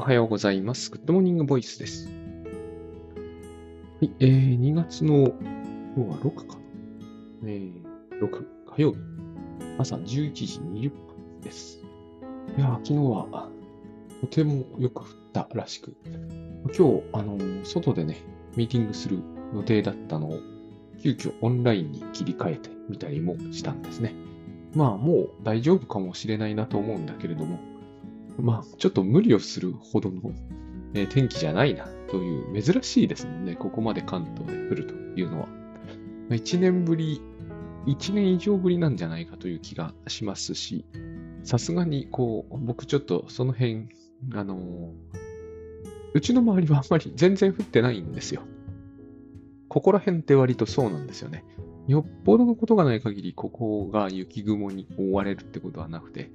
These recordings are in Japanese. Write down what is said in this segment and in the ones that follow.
おはようございます。グッドモーニングボイスです。はい、えー、2月の、今日は6か。えー、6、火曜日、朝11時20分です。いや、昨日は、とてもよく降ったらしく、今日、あのー外でね、ミーティングする予定だったのを、急遽オンラインに切り替えてみたりもしたんですね。まあ、もう大丈夫かもしれないなと思うんだけれども、まあ、ちょっと無理をするほどの、え天気じゃないなという、珍しいですもんね。ここまで関東で降るというのは。ま1年ぶり、1年以上ぶりなんじゃないかという気がしますし、さすがに、こう、僕ちょっとその辺、あのーうちの周りはあんまり全然降ってないんですよ。ここら辺って割とそうなんですよね。よっぽどのことがない限り、ここが雪雲に覆われるってことはなくて、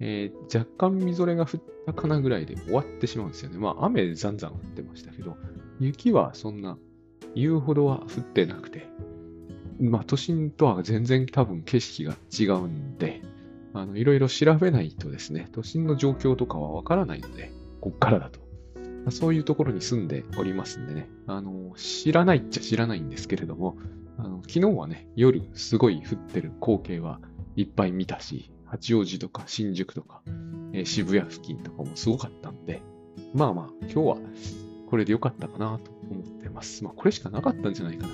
えー若干みぞれが降ったかなぐらいで終わってしまうんですよね。まあ雨ざんざん降ってましたけど、雪はそんな言うほどは降ってなくて、まあ都心とは全然多分景色が違うんで、あの、いろいろ調べないとですね、都心の状況とかはわからないので、こっからだと。まそういうところに住んでおりますんでね、あの、知らないっちゃ知らないんですけれども、あの昨日はね、夜すごい降ってる光景はいっぱい見たし、八王子とか新宿とか、えー渋谷付近とかもすごかったんで、まあまあ、今日はこれで良かったかなと思ってます。まあ、これしかなかったんじゃないか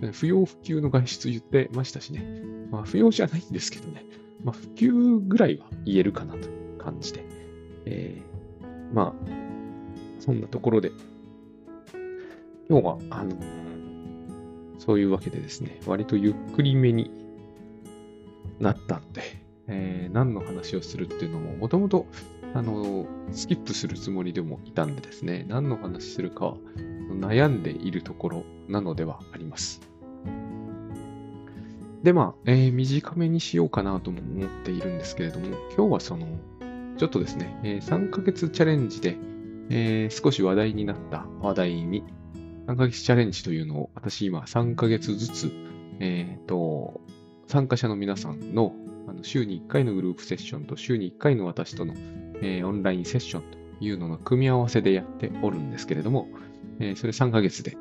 な。不要不急の外出言ってましたしね。まあ、不要じゃないんですけどね。まあ、不急ぐらいは言えるかなという感じで。えーまあ、そんなところで、今日は、あの、そういうわけでですね、割とゆっくりめになったので、えー何の話をするっていうのも、もともと、あの、スキップするつもりでもいたんでですね、何の話するか悩んでいるところなのではあります。で、まあ、えー短めにしようかなとも思っているんですけれども、今日はその、ちょっとですね、えー3ヶ月チャレンジで、えー少し話題になった話題に、3ヶ月チャレンジというのを私今3ヶ月ずつ、えっ、と、参加者の皆さんのあの週に1回のグループセッションと週に1回の私との、えーオンラインセッションというのの組み合わせでやっておるんですけれども、えーそれ3ヶ月で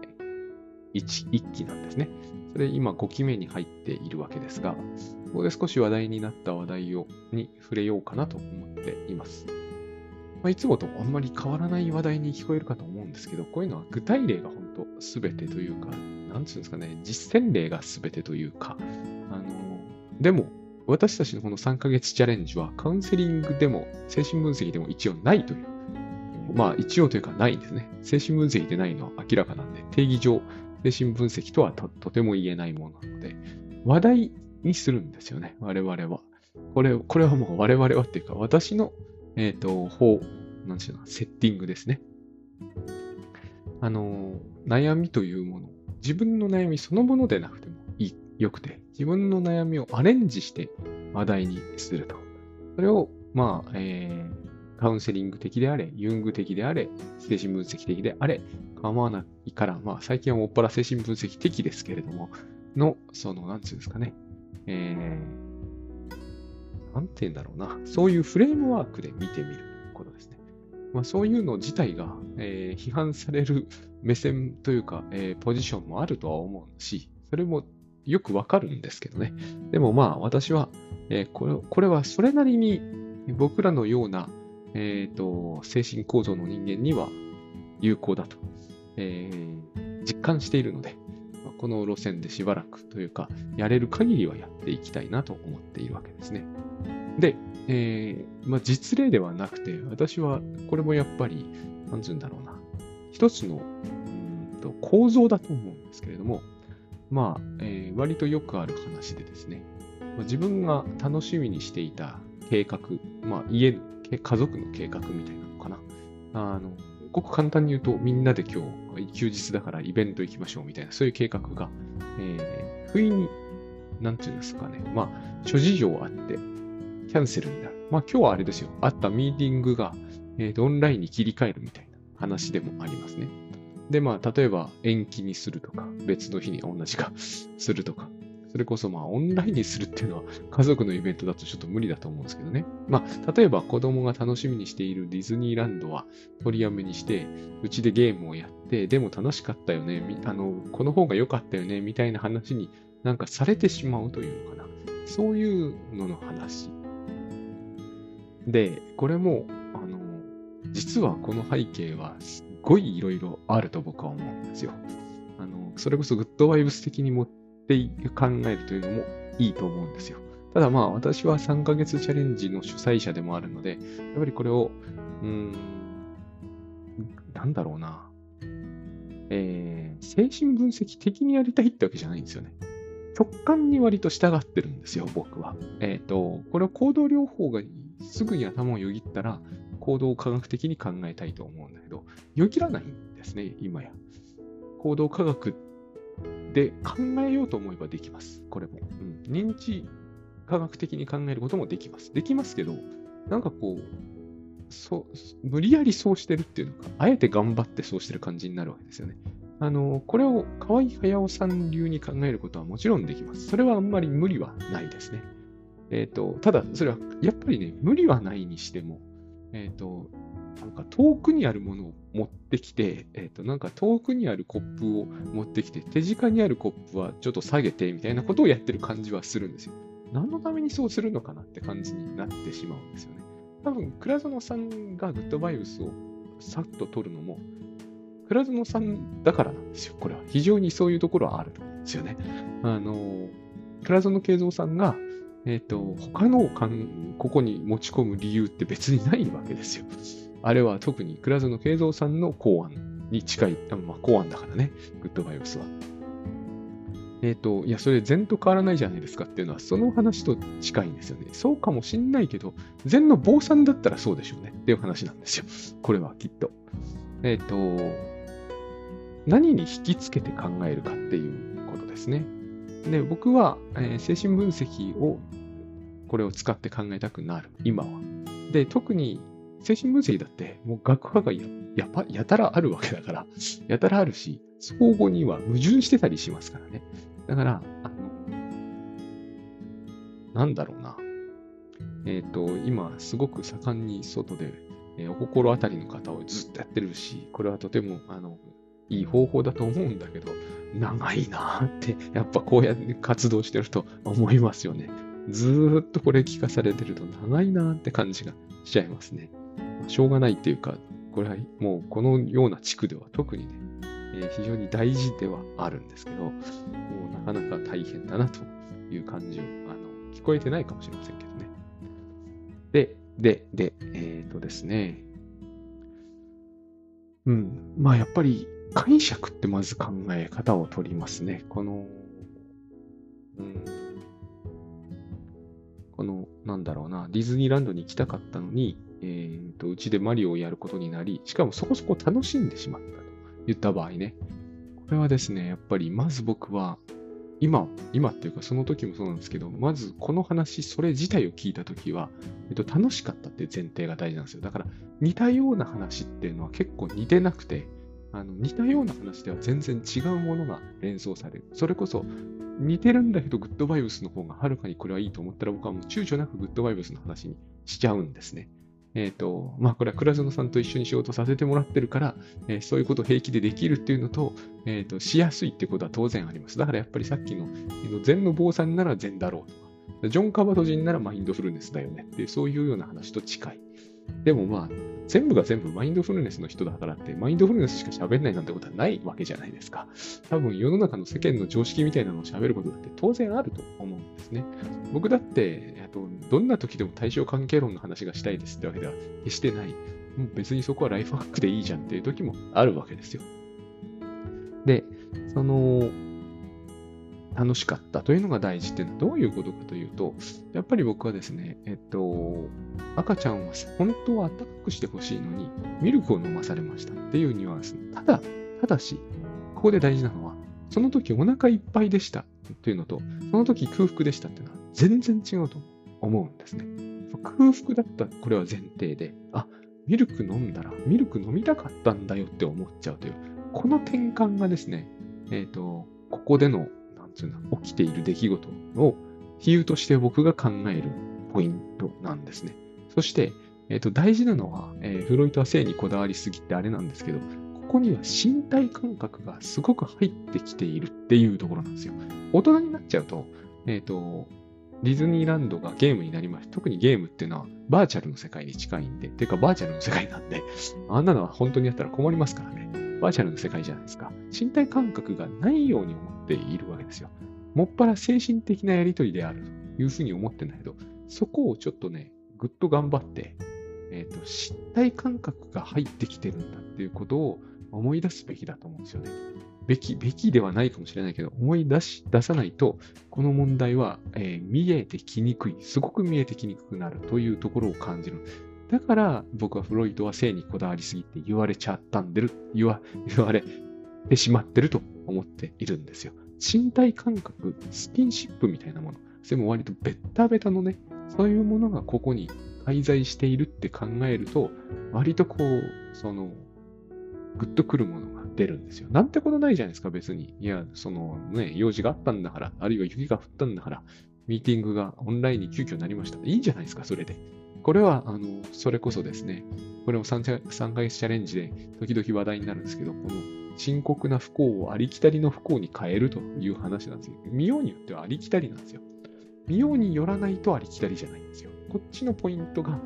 1, 1期なんですね。それ今5期目に入っているわけですが、ここで少し話題になった話題をに触れようかなと思っています。まあ、いつもとあんまり変わらない話題に聞こえるかと思うんですけど、こういうのは具体例が本当全てというか、なんつうんですかね、実践例が全てというか、あの、でも、私たちのこの3ヶ月チャレンジはカウンセリングでも精神分析でも一応ないという。まあ一応というかないんですね。精神分析でないのは明らかなんで、定義上精神分析とはとても言えないものなので、話題にするんですよね、我々は。これ、これはもう我々はっていうか、私の、えっ、と、方、なんていうの、セッティングですね。あの、悩みというもの、自分の悩みそのものでなくてもいい、よくて、自分の悩みをアレンジして話題にすると。それを、まあ、えーカウンセリング的であれ、ユング的であれ、精神分析的であれ、構わないから、まあ、最近はもっぱら精神分析的ですけれども、の、その、なんていうんですかね、えー、なんて言うんだろうな、そういうフレームワークで見てみることですね。まあ、そういうの自体が、えー批判される目線というか、えーポジションもあるとは思うし、それもよくわかるんですけどね。でもまあ私は、えーこれこれはそれなりに僕らのような、えーと精神構造の人間には有効だと、えー実感しているので、この路線でしばらくというか、やれる限りはやっていきたいなと思っているわけですね。で、えーまあ、実例ではなくて、私はこれもやっぱり、なんつうんだろうな、一つのうんと構造だと思うんですけれども、まあ、えー割とよくある話でですね、まあ自分が楽しみにしていた計画、まあ、家、家族の計画みたいなのかな。あの、ごく簡単に言うと、みんなで今日、休日だからイベント行きましょうみたいな、そういう計画が、えー不意に、なんていうんですかね、まあ、諸事情あって、キャンセルになる。まあ、今日はあれですよ、あったミーティングが、えーオンラインに切り替えるみたいな話でもありますね。で、まあ、例えば延期にするとか、別の日に同じか するとか、それこそまあオンラインにするっていうのは家族のイベントだとちょっと無理だと思うんですけどね。まあ、例えば子供が楽しみにしているディズニーランドは取りやめにして、うちでゲームをやって、でも楽しかったよね、あの、この方が良かったよね、みたいな話になんかされてしまうというのかな。そういうのの話。で、これも、あの、実はこの背景はごいいろいろあると僕は思うんですよ。あの、それこそグッドワイブス的に持って考えるというのもいいと思うんですよ。ただまあ私は3ヶ月チャレンジの主催者でもあるので、やっぱりこれを、うん、なんだろうな。えー、精神分析的にやりたいってわけじゃないんですよね。直感に割と従ってるんですよ、僕は。えっ、ー、と、これは行動療法がすぐに頭をよぎったら、行動を科学的に考えたいと思うんだけど、よぎらないんですね、今や。行動科学で考えようと思えばできます。これも。うん、認知科学的に考えることもできます。できますけど、なんかこう、そ無理やりそうしてるっていうのか、あえて頑張ってそうしてる感じになるわけですよね。あの、これを河合駿さん流に考えることはもちろんできます。それはあんまり無理はないですね。えっ、ー、と、ただ、それはやっぱりね、無理はないにしても、えっ、ー、と、なんか遠くにあるものを持ってきて、えっ、ー、と、なんか遠くにあるコップを持ってきて、手近にあるコップはちょっと下げてみたいなことをやってる感じはするんですよ。何のためにそうするのかなって感じになってしまうんですよね。多分、倉園さんがグッドバイブスをさっと取るのも、倉園さんだからなんですよ。これは。非常にそういうところはあると思うんですよね。あの、倉園慶三さんが、えっ、ー、と、他のをここに持ち込む理由って別にないわけですよ。あれは特に倉園慶三さんの考案に近い、まあ、考案だからね、グッドバイブスは。えっ、ー、と、いや、それ禅と変わらないじゃないですかっていうのは、その話と近いんですよね。そうかもしんないけど、禅の坊さんだったらそうでしょうねっていう話なんですよ。これはきっと。えっ、ー、と、何に引きつけて考えるかっていうことですね。で、僕は、えー、精神分析を、これを使って考えたくなる、今は。で、特に精神分析だって、もう学派がややぱやたらあるわけだから、やたらあるし、相互には矛盾してたりしますからね。だから、あの、なんだろうな。えっ、ー、と、今、すごく盛んに外で、えー、お心当たりの方をずっとやってるし、これはとても、あの、いい方法だと思うんだけど、長いなって、やっぱこうやって活動してると思いますよね。ずっとこれ聞かされてると長いなって感じがしちゃいますね。しょうがないっていうか、これはもうこのような地区では特にね、えー、非常に大事ではあるんですけど、もうなかなか大変だなという感じを、あの、聞こえてないかもしれませんけどね。で、で、で、えっ、ー、とですね。うん。まあやっぱり解釈ってまず考え方を取りますね。この、うん、この、なんだろうな、ディズニーランドに行きたかったのに、えっ、ー、と、うちでマリオをやることになり、しかもそこそこ楽しんでしまったと言った場合ね。これはですね、やっぱりまず僕は、今、今っていうかその時もそうなんですけど、まずこの話、それ自体を聞いた時は、えっと、楽しかったっていう前提が大事なんですよ。だから似たような話っていうのは結構似てなくて、あの似たような話では全然違うものが連想される。それこそ似てるんだけどグッドバイブスの方がはるかにこれはいいと思ったら僕はもう躊躇なくグッドバイブスの話にしちゃうんですね。えっ、ー、と、まあこれは倉園さんと一緒に仕事させてもらってるから、えー、そういうことを平気でできるっていうのと、えっ、ー、と、しやすいっていことは当然あります。だからやっぱりさっきの、禅の坊さんなら禅だろうとか、ジョン・カバト人ならマインドフルネスだよねっていう、そういうような話と近い。でもまあ、全部が全部マインドフルネスの人だからって、マインドフルネスしか喋んないなんてことはないわけじゃないですか。多分世の中の世間の常識みたいなのを喋ることだって当然あると思うんですね。僕だって、っとどんな時でも対象関係論の話がしたいですってわけでは決してない。もう別にそこはライフハックでいいじゃんっていう時もあるわけですよ。で、その、楽しかったというのが大事っていうのはどういうことかというと、やっぱり僕はですね、えっと、赤ちゃんは本当は暖かくしてほしいのに、ミルクを飲まされましたっていうニュアンス。ただ、ただし、ここで大事なのは、その時お腹いっぱいでしたというのと、その時空腹でしたっていうのは全然違うと思うんですね。空腹だったこれは前提で、あ、ミルク飲んだら、ミルク飲みたかったんだよって思っちゃうという、この転換がですね、えっ、と、ここでのつうの、起きている出来事を比喩として僕が考えるポイントなんですね。そして、え、ー、と、大事なのは、えー、フロイトは性にこだわりすぎってあれなんですけど、ここには身体感覚がすごく入ってきているっていうところなんですよ。大人になっちゃうと、えっ、ー、と、ディズニーランドがゲームになります。特にゲームっていうのはバーチャルの世界に近いんで、ていうかバーチャルの世界なんで、あんなのは本当にやったら困りますからね。バーチャルの世界じゃないですか。身体感覚がないように思っているわけですよ。もっぱら精神的なやりとりであるというふうに思ってんだけど、そこをちょっとね、ぐっと頑張って、えっ、ー、と、身体感覚が入ってきてるんだっていうことを思い出すべきだと思うんですよね。べき、べきではないかもしれないけど、思い出し、出さないと、この問題は、えー、見えてきにくい、すごく見えてきにくくなるというところを感じる。だから、僕はフロイトは性にこだわりすぎて言われちゃったんでる、言わ、言われてしまってると思っているんですよ。身体感覚、スキンシップみたいなもの、それも割とベッタベタのね、そういうものがここに滞在しているって考えると、割とこう、その、グッとくるものが出るんですよ。なんてことないじゃないですか、別に。いや、そのね、用事があったんだから、あるいは雪が降ったんだから、ミーティングがオンラインに急遽なりました。いいじゃないですか、それで。これは、あの、それこそですね、これも 3, 3ヶ月チャレンジで時々話題になるんですけど、この深刻な不幸をありきたりの不幸に変えるという話なんですよ。見ようによってはありきたりなんですよ。見ようによらないとありきたりじゃないんですよ。こっちのポイントが、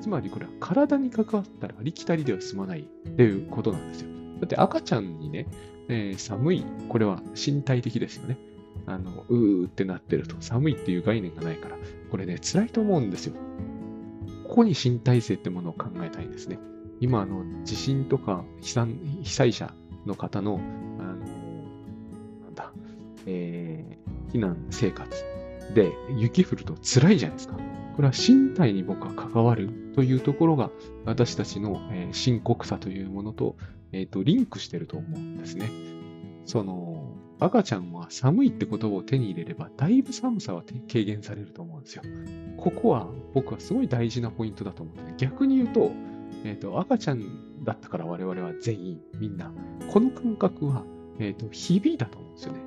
つまりこれは体に関わったらありきたりでは済まないっていうことなんですよ。だって赤ちゃんにね、えー、寒い、これは身体的ですよね。あの、うーってなってると、寒いっていう概念がないから、これね、辛いと思うんですよ。ここに身体性ってものを考えたいんですね。今、あの、地震とか被災者の方の、あの、なんだ、えー、避難生活で雪降ると辛いじゃないですか。これは身体に僕は関わるというところが私たちの、えー、深刻さというものと、えっ、ー、と、リンクしてると思うんですね。その、赤ちゃんは寒いって言葉を手に入れれば、だいぶ寒さは軽減されると思うんですよ。ここは僕はすごい大事なポイントだと思ってね。逆に言うと、えっ、ー、と、赤ちゃんだったから我々は全員、みんな、この感覚は、えっ、ー、と、響いたと思うんですよね。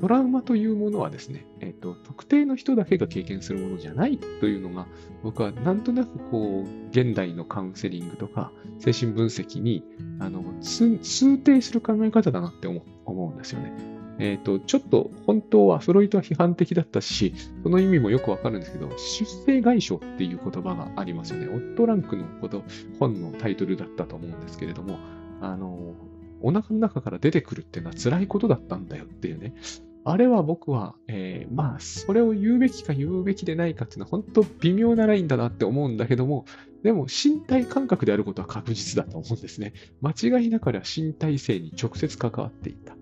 トラウマというものはですね、えっ、と、特定の人だけが経験するものじゃないというのが、僕はなんとなくこう、現代のカウンセリングとか、精神分析に、あの、通底する考え方だなって思うんですよね。えっ、ー、と、ちょっと本当はフロイトは批判的だったし、その意味もよくわかるんですけど、出生外傷っていう言葉がありますよね。オットランクのこと本のタイトルだったと思うんですけれども、あの、お腹の中から出てくるっていうのは辛いことだったんだよっていうね。あれは僕は、えー、まあ、それを言うべきか言うべきでないかっていうのは本当微妙なラインだなって思うんだけども、でも身体感覚であることは確実だと思うんですね。間違いなくは身体性に直接関わっていた。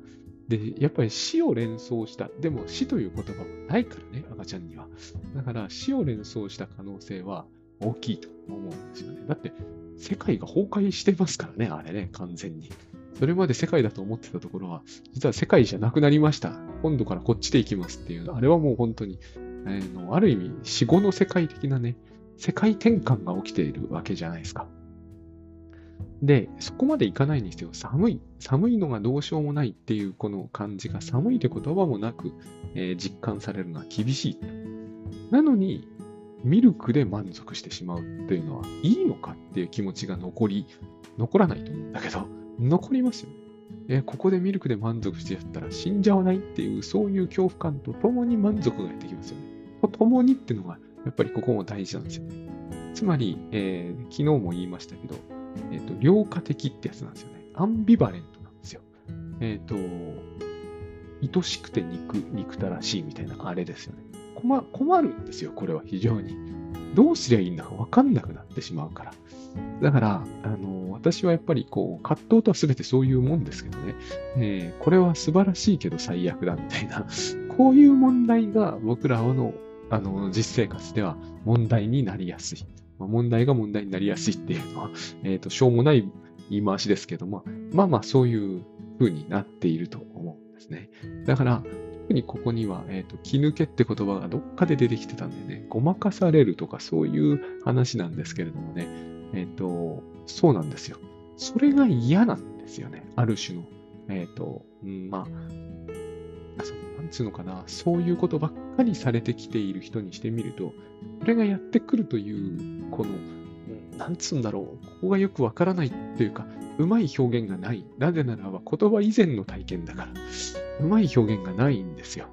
で、やっぱり死を連想した。でも死という言葉はないからね、赤ちゃんには。だから死を連想した可能性は大きいと思うんですよね。だって、世界が崩壊してますからね、あれね、完全に。それまで世界だと思ってたところは、実は世界じゃなくなりました。今度からこっちで行きますっていう、あれはもう本当に、えー、のある意味、死後の世界的なね、世界転換が起きているわけじゃないですか。で、そこまでいかないにしても寒い。寒いのがどうしようもないっていうこの感じが寒いって言葉もなく、えー、実感されるのは厳しい。なのに、ミルクで満足してしまうっていうのはいいのかっていう気持ちが残り、残らないと思うんだけど、残りますよね。えここでミルクで満足してやったら死んじゃわないっていう、そういう恐怖感と共に満足がやってきますよね。と共にっていうのが、やっぱりここも大事なんですよね。つまり、えー、昨日も言いましたけど、えっ、ー、と、両化的ってやつなんですよね。アンビバレントなんですよ。えっ、ー、と、愛しくて憎、憎たらしいみたいなあれですよね。困困るんですよ、これは非常に。どうすりゃいいんだかわかんなくなってしまうから。だから、あの、私はやっぱりこう、葛藤とは全てそういうもんですけどね、えー、これは素晴らしいけど最悪だみたいな、こういう問題が僕らのあの実生活では問題になりやすい。まあ、問題が問題になりやすいっていうのは、えっ、ー、と、しょうもない言い回しですけども、まあまあそういう風になっていると思うんですね。だから、特にここには、えっ、ー、と、気抜けって言葉がどっかで出てきてたんでね、ごまかされるとかそういう話なんですけれどもね、えっ、ー、と、そうなんですよ。それが嫌なんですよね。ある種の、えっ、と、うん、まあ、つうのかな、そういうことばっかりされてきている人にしてみると、これがやってくるという、この、なんつうんだろう、ここがよくわからないっていうか、うまい表現がない。なぜならば言葉以前の体験だから、うまい表現がないんですよ。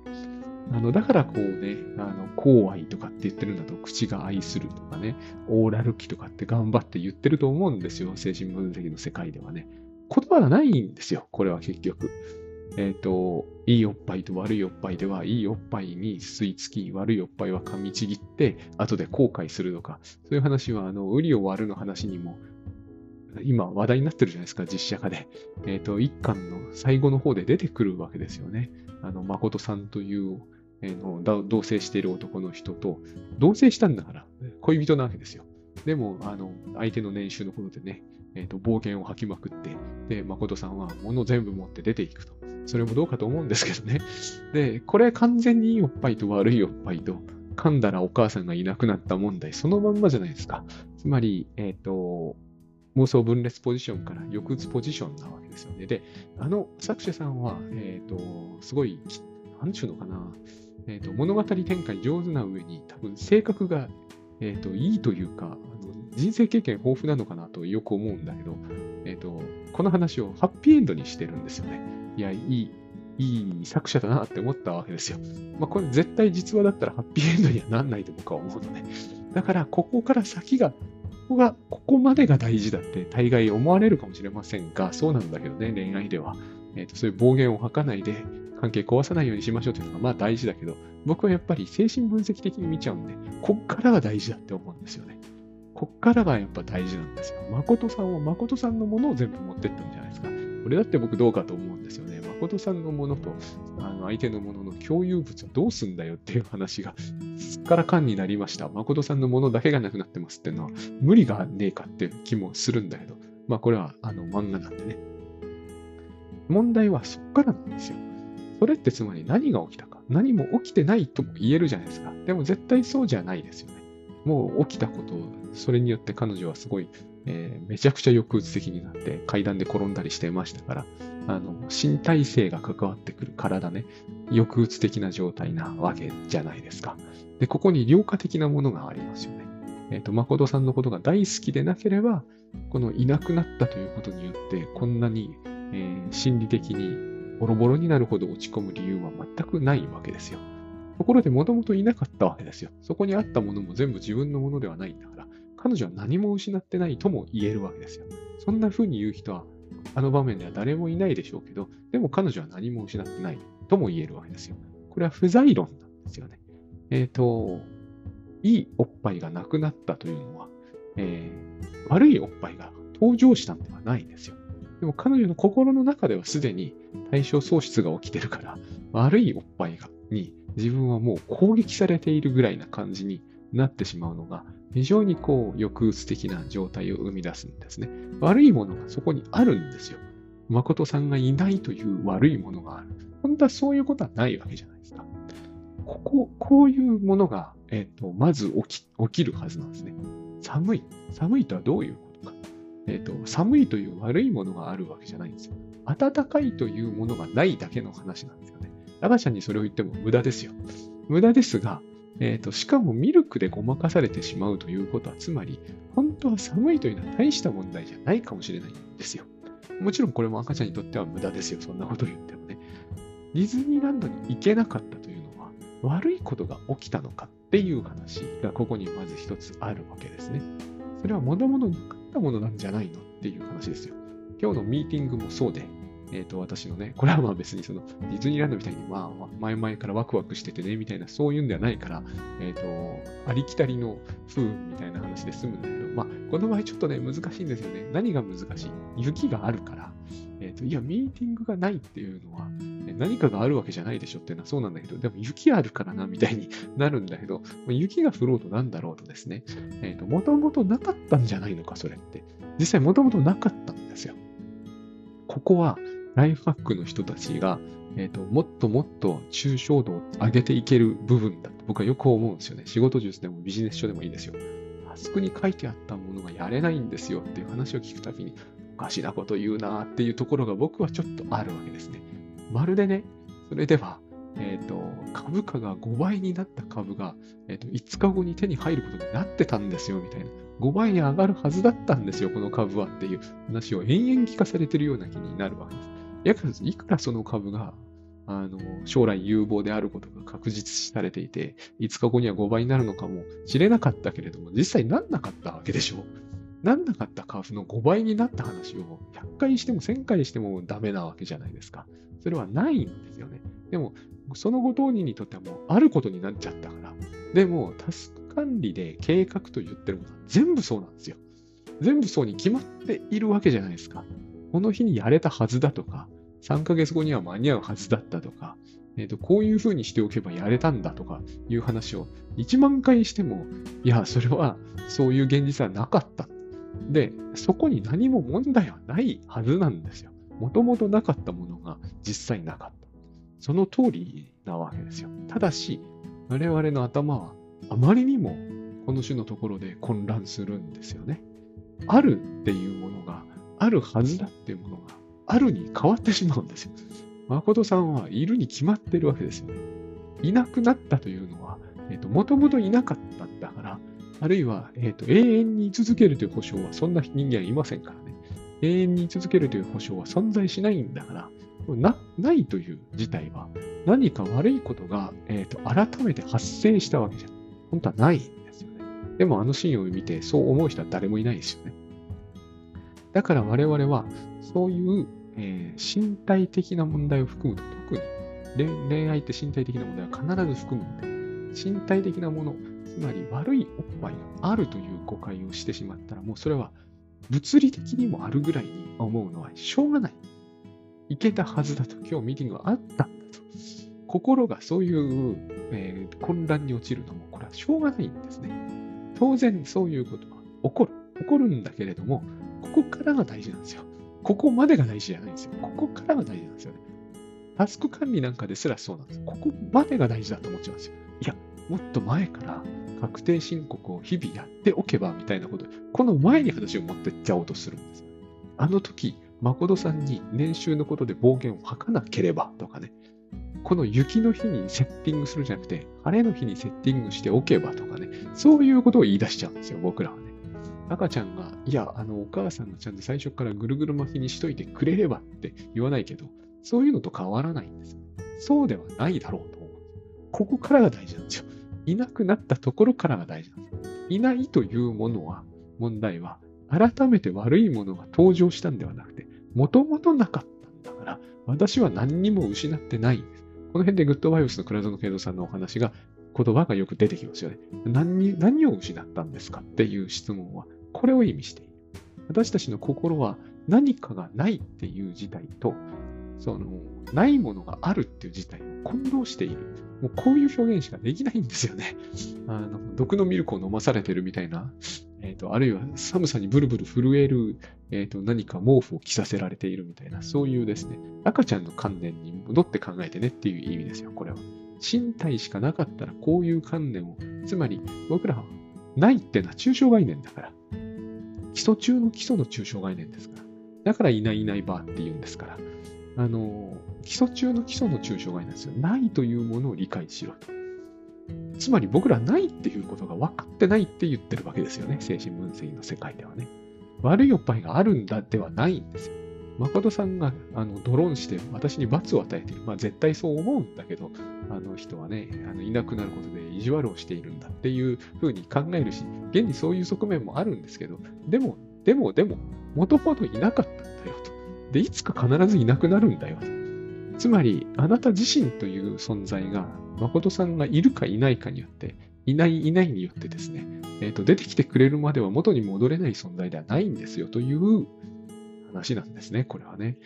あの、だからこうね、あの、口愛とかって言ってるんだと、口が愛するとかね、オーラル期とかって頑張って言ってると思うんですよ。精神分析の世界ではね。言葉がないんですよ。これは結局。えっ、ー、と、いいおっぱいと悪いおっぱいでは、いいおっぱいに吸い付き、悪いおっぱいは噛みちぎって、後で後悔するとか、そういう話は、あの、ウリを割るの話にも、今話題になってるじゃないですか、実写化で。えっ、ー、と、一巻の最後の方で出てくるわけですよね。あの、誠さんというえー、の同棲している男の人と、同棲したんだから、恋人なわけですよ。でも、あの、相手の年収のことでね、えっ、ー、と、暴言を吐きまくって、で、誠さんは物全部持って出ていくと。それもどうかと思うんですけどね。で、これ完全にいいおっぱいと悪いおっぱいと、噛んだらお母さんがいなくなった問題、そのまんまじゃないですか。つまり、えっ、ー、と、妄想分裂ポジションから抑うつポジションなわけですよね。で、あの作者さんは、えっ、ー、と、すごい、なんちゅうのかな、えーと、物語展開上手な上に多分性格が、えーと、いいというかあの人生経験豊富なのかなとよく思うんだけど、えーと、この話をハッピーエンドにしてるんですよね。いや、いい、いい作者だなって思ったわけですよ。まあ、これ絶対実話だったらハッピーエンドにはなんないと僕は思うのね。だから、ここから先が、ここが、ここまでが大事だって大概思われるかもしれませんが、そうなんだけどね、恋愛では。えーとそういう暴言を吐かないで、関係壊さないようにしましょうというのがまあ大事だけど、僕はやっぱり精神分析的に見ちゃうんで、こっからが大事だって思うんですよね。こっからがやっぱ大事なんですよ。誠さんは誠さんのものを全部持ってったんじゃないですか。これだって僕どうかと思うんですよね。誠さんのものとあの相手のものの共有物はどうすんだよっていう話がすっからかんになりました。誠さんのものだけがなくなってますっていうのは無理がねえかっていう気もするんだけど、まあこれはあの漫画なんでね。問題はそっからなんですよ。それってつまり何が起きたか。何も起きてないとも言えるじゃないですか。でも絶対そうじゃないですよね。もう起きたことを、それによって彼女はすごい、えー、めちゃくちゃ抑うつ的になって階段で転んだりしてましたから、あの、身体性が関わってくる体ね、抑うつ的な状態なわけじゃないですか。で、ここに良化的なものがありますよね。えっ、ー、と、誠さんのことが大好きでなければ、このいなくなったということによって、こんなに、えー、心理的にボロボロになるほど落ち込む理由は全くないわけですよ。ところでもともといなかったわけですよ。そこにあったものも全部自分のものではないんだから、彼女は何も失ってないとも言えるわけですよ。そんな風に言う人は、あの場面では誰もいないでしょうけど、でも彼女は何も失ってないとも言えるわけですよ。これは不在論なんですよね。えっ、ー、と、いいおっぱいがなくなったというのは、えー、悪いおっぱいが登場したんではないんですよ。でも彼女の心の中ではすでに対象喪失が起きてるから、悪いおっぱいがに自分はもう攻撃されているぐらいな感じになってしまうのが、非常にこう、抑うつ的な状態を生み出すんですね。悪いものがそこにあるんですよ。誠さんがいないという悪いものがある。本当はそういうことはないわけじゃないですか。ここ、こういうものが、えっ、ー、と、まず起き、起きるはずなんですね。寒い。寒いとはどういうことか。えっ、ー、と、寒いという悪いものがあるわけじゃないんですよ。暖かいというものがないだけの話なんですよね。ラちゃんにそれを言っても無駄ですよ。無駄ですが、えっ、ー、と、しかもミルクでごまかされてしまうということは、つまり、本当は寒いというのは大した問題じゃないかもしれないんですよ。もちろんこれも赤ちゃんにとっては無駄ですよ。そんなこと言ってもね。ディズニーランドに行けなかったというのは、悪いことが起きたのかっていう話がここにまず一つあるわけですね。それはもともとなかったものなんじゃないのっていう話ですよ。今日のミーティングもそうで、えっ、ー、と、私のね、これはまあ別にそのディズニーランドみたいに、まあ、前々からワクワクしててね、みたいな、そういうんではないから、えっ、ー、と、ありきたりの不運みたいな話で済むんだけど、まあ、この場合ちょっとね、難しいんですよね。何が難しい？雪があるから、えっ、ー、と、いや、ミーティングがないっていうのは、何かがあるわけじゃないでしょっていうのはそうなんだけど、でも雪あるからな、みたいになるんだけど、雪が降ろうとなんだろうとですね、えっ、と、もともとなかったんじゃないのか、それって。実際もともとなかったんですよ。ここはライフハックの人たちが、えーと、もっともっと抽象度を上げていける部分だと僕はよく思うんですよね。仕事術でもビジネス書でもいいですよ。タスクに書いてあったものがやれないんですよっていう話を聞くたびに、おかしなこと言うなっていうところが僕はちょっとあるわけですね。まるでね、それでは、ええっ、と、株価が5倍になった株が、えっ、と、5日後に手に入ることになってたんですよ、みたいな。5倍に上がるはずだったんですよ、この株はっていう話を延々聞かされてるような気になるわけです。いくらその株があの将来有望であることが確実視されていて、5日後には5倍になるのかもしれなかったけれども、実際なんなかったわけでしょう。なんなかった株の5倍になった話を100回しても1000回してもダメなわけじゃないですか。それはないんですよね。でも、そのご当人にとってはもうあることになっちゃったから。でも、タスク管理で計画と言ってるものは全部そうなんですよ。全部そうに決まっているわけじゃないですか。この日にやれたはずだとか、3ヶ月後には間に合うはずだったとか、えーと、こういうふうにしておけばやれたんだとかいう話を1万回しても、いや、それはそういう現実はなかった。で、そこに何も問題はないはずなんですよ。もともとなかったものが実際なかった。その通りなわけですよ。ただし、我々の頭はあまりにもこの種のところで混乱するんですよね。あるっていうものが、あるはずだっていうものが、あるに変わってしまうんですよ。誠さんはいるに決まってるわけですよね。いなくなったというのは、えっ、ー、と、もともといなかったんだから、あるいは、えっ、ー、と、永遠に居続けるという保証は、そんな人間はいませんからね。永遠に居続けるという保証は存在しないんだから、な、ないという事態は、何か悪いことが、え、ー、と、改めて発生したわけじゃん、本当はないんですよね。でも、あのシーンを見て、そう思う人は誰もいないですよね。だから我々は、そういうえー、身体的な問題を含むと特に恋愛って身体的な問題は必ず含むので、身体的なもの、つまり悪いおっぱいがあるという誤解をしてしまったら、もうそれは物理的にもあるぐらいに思うのはしょうがない。いけたはずだと、今日ミーティングがあったんだと。心がそういう、えー、混乱に落ちるのも、これはしょうがないんですね。当然そういうことは起こる。起こるんだけれども、ここからが大事なんですよ。ここまでが大事じゃないんですよ。ここからが大事なんですよね。タスク管理なんかですらそうなんです。ここまでが大事だと思っちゃうんですよ。いや、もっと前から確定申告を日々やっておけばみたいなこと、この前に話を持ってっちゃおうとするんです。あの時、誠さんに年収のことで暴言を吐かなければとかね、この雪の日にセッティングするじゃなくて、晴れの日にセッティングしておけばとかね、そういうことを言い出しちゃうんですよ、僕らはね。赤ちゃんが、いや、あの、お母さんがちゃんと最初からぐるぐる巻きにしといてくれればって言わないけど、そういうのと変わらないんです。そうではないだろうと思う。ここからが大事なんですよ。いなくなったところからが大事なんです。いないというものは、問題は、改めて悪いものが登場したんではなくて、もともとなかったんだから、私は何にも失ってないんです。この辺でグッドバイオスの倉園慶三さんのお話が、言葉がよく出てきますよね。何何を失ったんですかっていう質問は、これを意味している。私たちの心は何かがないっていう事態と、その、ないものがあるっていう事態を混同している。もうこういう表現しかできないんですよね。あの、毒のミルクを飲まされてるみたいな、えっ、ー、と、あるいは寒さにブルブル震える、えっ、ー、と、何か毛布を着させられているみたいな、そういうですね、赤ちゃんの観念に戻って考えてねっていう意味ですよ、これは。身体しかなかったらこういう観念を、つまり僕らはないっていうのは抽象概念だから。基礎中の基礎の抽象概念ですから。だからいないいないばって言うんですから。あの、基礎中の基礎の抽象概念ですよ。ないというものを理解しろと。つまり僕らないっていうことが分かってないって言ってるわけですよね。精神分析の世界ではね。悪いおっぱいがあるんだではないんですよ。誠さんがあのドローンして私に罰を与えている。まあ絶対そう思うんだけど、あの人はね、あのいなくなることで意地悪をしているんだっていうふうに考えるし、現にそういう側面もあるんですけど、でも、でも、でも、もともといなかったんだよと。で、いつか必ずいなくなるんだよと。つまり、あなた自身という存在が、誠さんがいるかいないかによって、いないいないによってですね、え、ー、と、出てきてくれるまでは元に戻れない存在ではないんですよという話なんですね、これはね。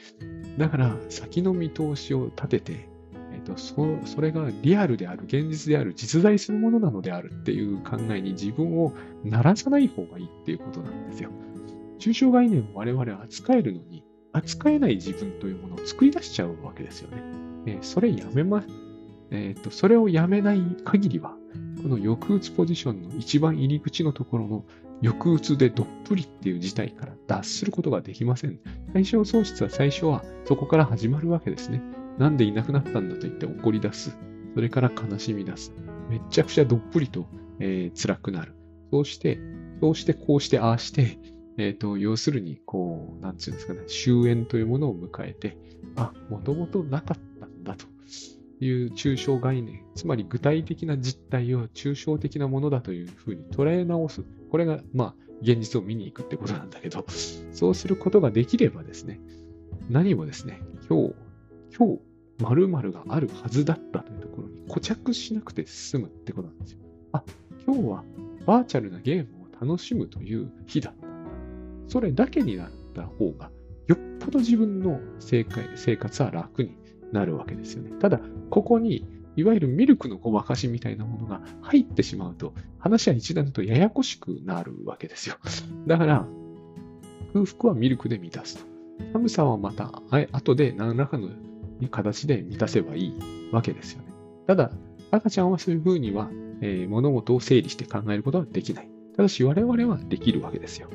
だから、先の見通しを立てて、えっと、そそれがリアルである、現実である、実在するものなのであるっていう考えに自分をならさない方がいいっていうことなんですよ。抽象概念を我々は扱えるのに、扱えない自分というものを作り出しちゃうわけですよね。えー、それやめま、えっ、と、それをやめない限りは、この抑うつポジションの一番入り口のところの抑うつでどっぷりっていう事態から脱することができません。対象喪失は最初はそこから始まるわけですね。なんでいなくなったんだと言って怒り出す。それから悲しみ出す。めっちゃくちゃどっぷりと、えー、辛くなる。そうして、そうしてこうしてああして、えっ、ー、と、要するに、こう、なんつうんですかね、終焉というものを迎えて、あ、もともとなかったいう抽象概念、つまり具体的な実態を抽象的なものだというふうに捉え直す。これが、まあ、現実を見に行くってことなんだけど、そうすることができればですね、何もですね、今日、今日、〇〇があるはずだったというところに固着しなくて済むってことなんですよ。あ、今日はバーチャルなゲームを楽しむという日だったんだ。それだけになった方が、よっぽど自分の生活は楽になるわけですよね。ただ、ここにいわゆるミルクのごまかしみたいなものが入ってしまうと、話は一段とややこしくなるわけですよ。だから、空腹はミルクで満たすと。寒さはまた、後で何らかの形で満たせばいいわけですよね。ただ、赤ちゃんはそういうふうには、えー、物事を整理して考えることはできない。ただし我々はできるわけですよ。